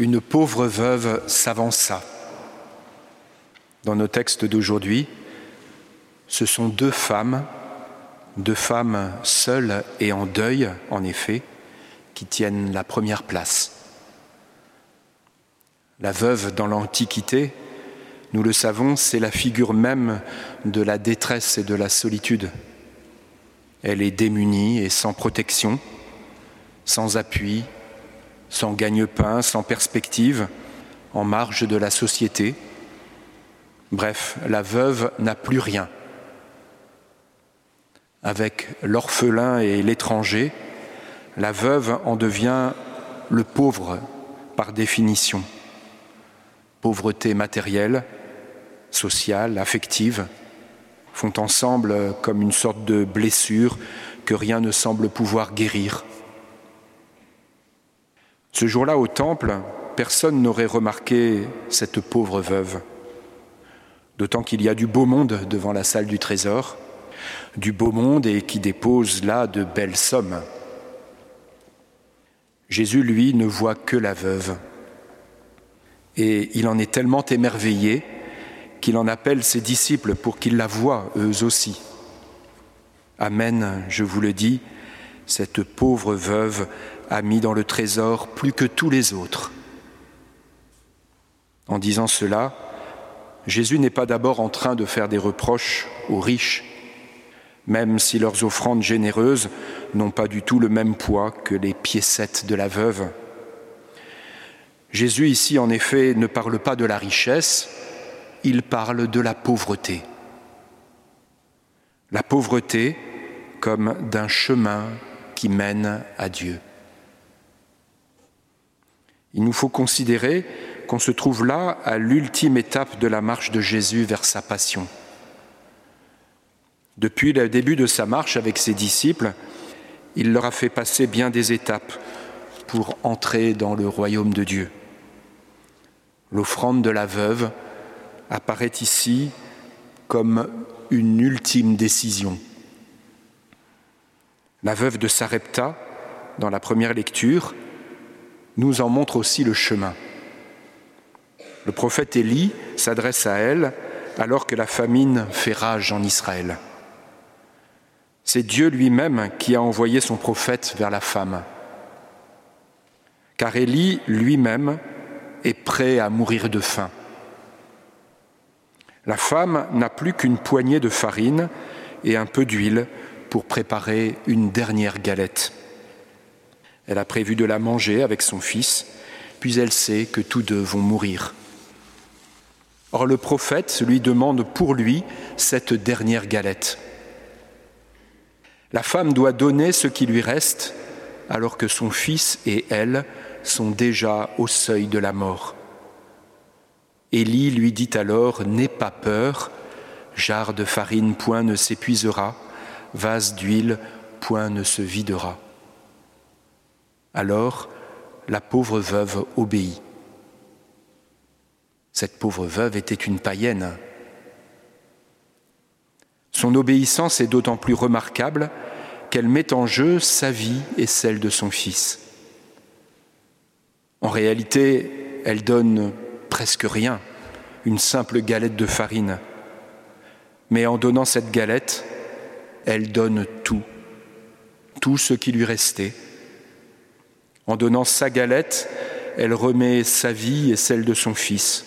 une pauvre veuve s'avança. Dans nos textes d'aujourd'hui, ce sont deux femmes, deux femmes seules et en deuil, en effet, qui tiennent la première place. La veuve dans l'Antiquité, nous le savons, c'est la figure même de la détresse et de la solitude. Elle est démunie et sans protection, sans appui, sans gagne-pain, sans perspective, en marge de la société. Bref, la veuve n'a plus rien. Avec l'orphelin et l'étranger, la veuve en devient le pauvre par définition. Pauvreté matérielle, sociale, affective, font ensemble comme une sorte de blessure que rien ne semble pouvoir guérir. Ce jour-là au temple, personne n'aurait remarqué cette pauvre veuve, d'autant qu'il y a du beau monde devant la salle du trésor, du beau monde et qui dépose là de belles sommes. Jésus, lui, ne voit que la veuve, et il en est tellement émerveillé qu'il en appelle ses disciples pour qu'ils la voient eux aussi. Amen, je vous le dis, cette pauvre veuve a mis dans le trésor plus que tous les autres. En disant cela, Jésus n'est pas d'abord en train de faire des reproches aux riches, même si leurs offrandes généreuses n'ont pas du tout le même poids que les piécettes de la veuve. Jésus ici, en effet, ne parle pas de la richesse, il parle de la pauvreté. La pauvreté comme d'un chemin qui mène à Dieu. Il nous faut considérer qu'on se trouve là à l'ultime étape de la marche de Jésus vers sa passion. Depuis le début de sa marche avec ses disciples, il leur a fait passer bien des étapes pour entrer dans le royaume de Dieu. L'offrande de la veuve apparaît ici comme une ultime décision. La veuve de Sarepta, dans la première lecture, nous en montre aussi le chemin. Le prophète Élie s'adresse à elle alors que la famine fait rage en Israël. C'est Dieu lui-même qui a envoyé son prophète vers la femme. Car Élie lui-même est prêt à mourir de faim. La femme n'a plus qu'une poignée de farine et un peu d'huile pour préparer une dernière galette. Elle a prévu de la manger avec son fils, puis elle sait que tous deux vont mourir. Or le prophète lui demande pour lui cette dernière galette. La femme doit donner ce qui lui reste alors que son fils et elle sont déjà au seuil de la mort. Élie lui dit alors N'aie pas peur, jarre de farine point ne s'épuisera, vase d'huile point ne se videra. Alors la pauvre veuve obéit. Cette pauvre veuve était une païenne. Son obéissance est d'autant plus remarquable qu'elle met en jeu sa vie et celle de son fils. En réalité, elle donne presque rien, une simple galette de farine. Mais en donnant cette galette, elle donne tout, tout ce qui lui restait. En donnant sa galette, elle remet sa vie et celle de son fils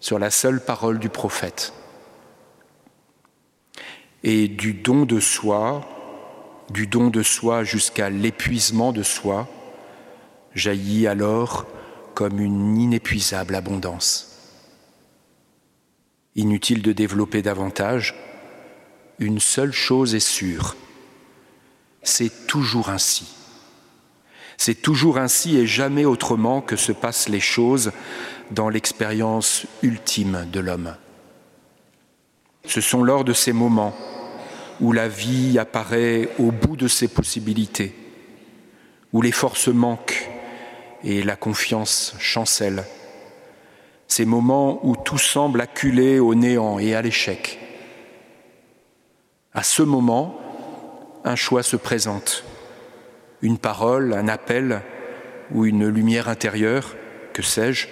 sur la seule parole du prophète. Et du don de soi, du don de soi jusqu'à l'épuisement de soi, jaillit alors comme une inépuisable abondance. Inutile de développer davantage, une seule chose est sûre, c'est toujours ainsi. C'est toujours ainsi et jamais autrement que se passent les choses dans l'expérience ultime de l'homme. Ce sont lors de ces moments où la vie apparaît au bout de ses possibilités, où les forces manquent et la confiance chancelle, ces moments où tout semble acculé au néant et à l'échec. À ce moment, un choix se présente, une parole, un appel ou une lumière intérieure que sais-je,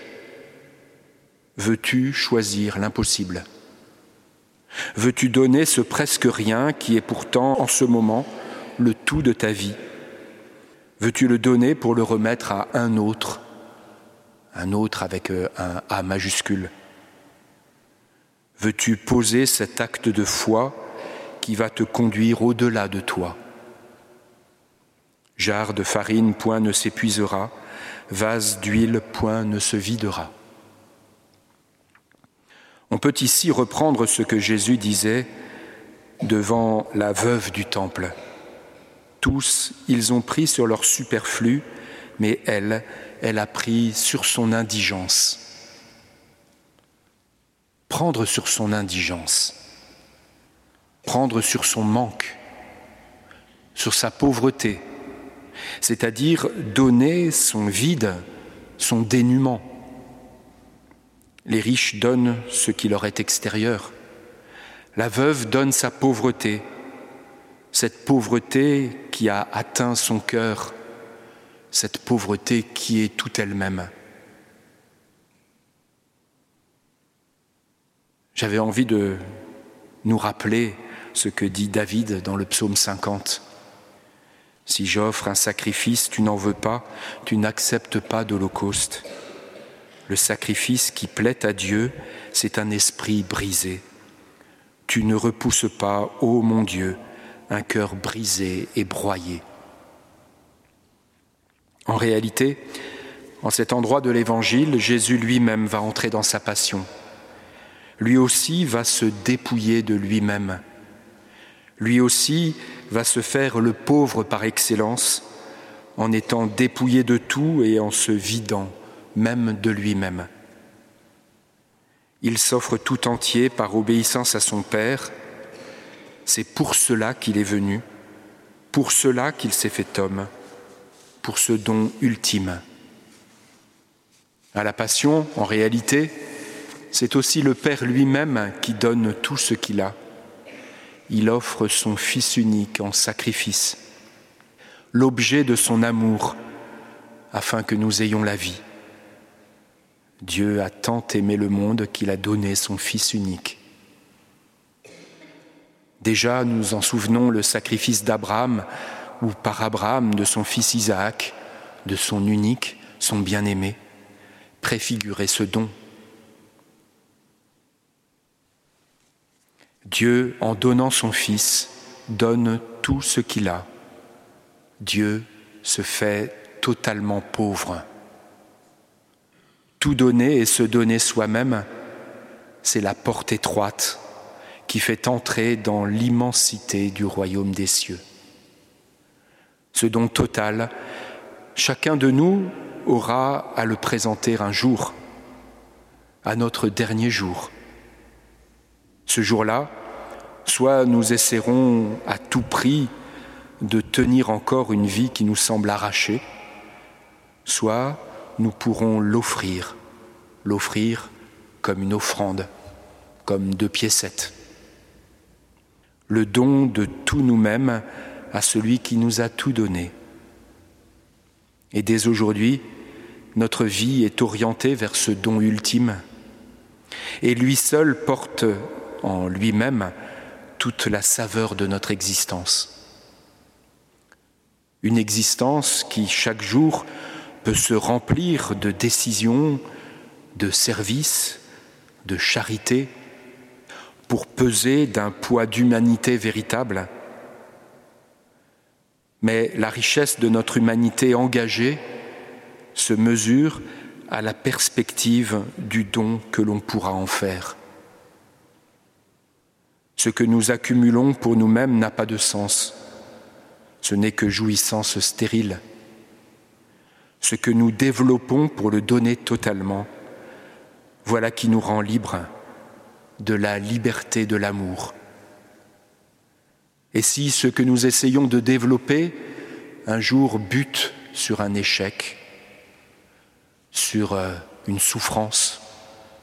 veux-tu choisir l'impossible? Veux-tu donner ce presque rien qui est pourtant en ce moment le tout de ta vie? Veux-tu le donner pour le remettre à un autre? Un autre avec euh, un A majuscule. Veux-tu poser cet acte de foi qui va te conduire au-delà de toi Jarre de farine, point ne s'épuisera, vase d'huile, point ne se videra. On peut ici reprendre ce que Jésus disait devant la veuve du temple. Tous, ils ont pris sur leur superflu, mais elle, elle a pris sur son indigence. Prendre sur son indigence, prendre sur son manque, sur sa pauvreté, c'est-à-dire donner son vide, son dénuement. Les riches donnent ce qui leur est extérieur. La veuve donne sa pauvreté, cette pauvreté qui a atteint son cœur, cette pauvreté qui est toute elle-même. J'avais envie de nous rappeler ce que dit David dans le psaume 50. Si j'offre un sacrifice, tu n'en veux pas, tu n'acceptes pas d'holocauste. Le sacrifice qui plaît à Dieu, c'est un esprit brisé. Tu ne repousses pas, ô mon Dieu, un cœur brisé et broyé. En réalité, en cet endroit de l'Évangile, Jésus lui-même va entrer dans sa passion. Lui aussi va se dépouiller de lui-même. Lui aussi va se faire le pauvre par excellence en étant dépouillé de tout et en se vidant même de lui-même. Il s'offre tout entier par obéissance à son Père. C'est pour cela qu'il est venu, pour cela qu'il s'est fait homme, pour ce don ultime. À la Passion, en réalité, c'est aussi le Père lui-même qui donne tout ce qu'il a il offre son Fils unique en sacrifice, l'objet de son amour, afin que nous ayons la vie. Dieu a tant aimé le monde qu'il a donné son Fils unique. Déjà, nous en souvenons le sacrifice d'Abraham, ou par Abraham de son fils Isaac, de son unique, son bien-aimé, préfigurait ce don Dieu, en donnant son Fils, donne tout ce qu'il a. Dieu se fait totalement pauvre. Tout donner et se donner soi-même, c'est la porte étroite qui fait entrer dans l'immensité du royaume des cieux. Ce don total, chacun de nous aura à le présenter un jour, à notre dernier jour. Ce jour-là, soit nous essaierons à tout prix de tenir encore une vie qui nous semble arrachée, soit nous pourrons l'offrir, l'offrir comme une offrande, comme deux piécettes. Le don de tout nous-mêmes à celui qui nous a tout donné. Et dès aujourd'hui, notre vie est orientée vers ce don ultime. Et lui seul porte en lui-même toute la saveur de notre existence. Une existence qui, chaque jour, peut se remplir de décisions, de services, de charité, pour peser d'un poids d'humanité véritable. Mais la richesse de notre humanité engagée se mesure à la perspective du don que l'on pourra en faire. Ce que nous accumulons pour nous-mêmes n'a pas de sens. Ce n'est que jouissance stérile. Ce que nous développons pour le donner totalement, voilà qui nous rend libres de la liberté de l'amour. Et si ce que nous essayons de développer un jour bute sur un échec, sur euh, une souffrance,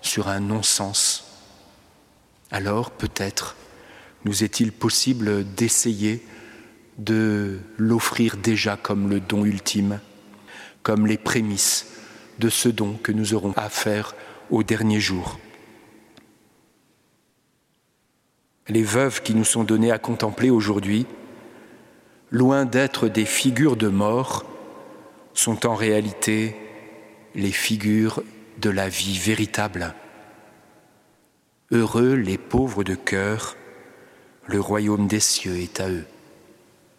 sur un non-sens, alors peut-être nous est-il possible d'essayer de l'offrir déjà comme le don ultime, comme les prémices de ce don que nous aurons à faire au dernier jour. Les veuves qui nous sont données à contempler aujourd'hui, loin d'être des figures de mort, sont en réalité les figures de la vie véritable. Heureux les pauvres de cœur, le royaume des cieux est à eux.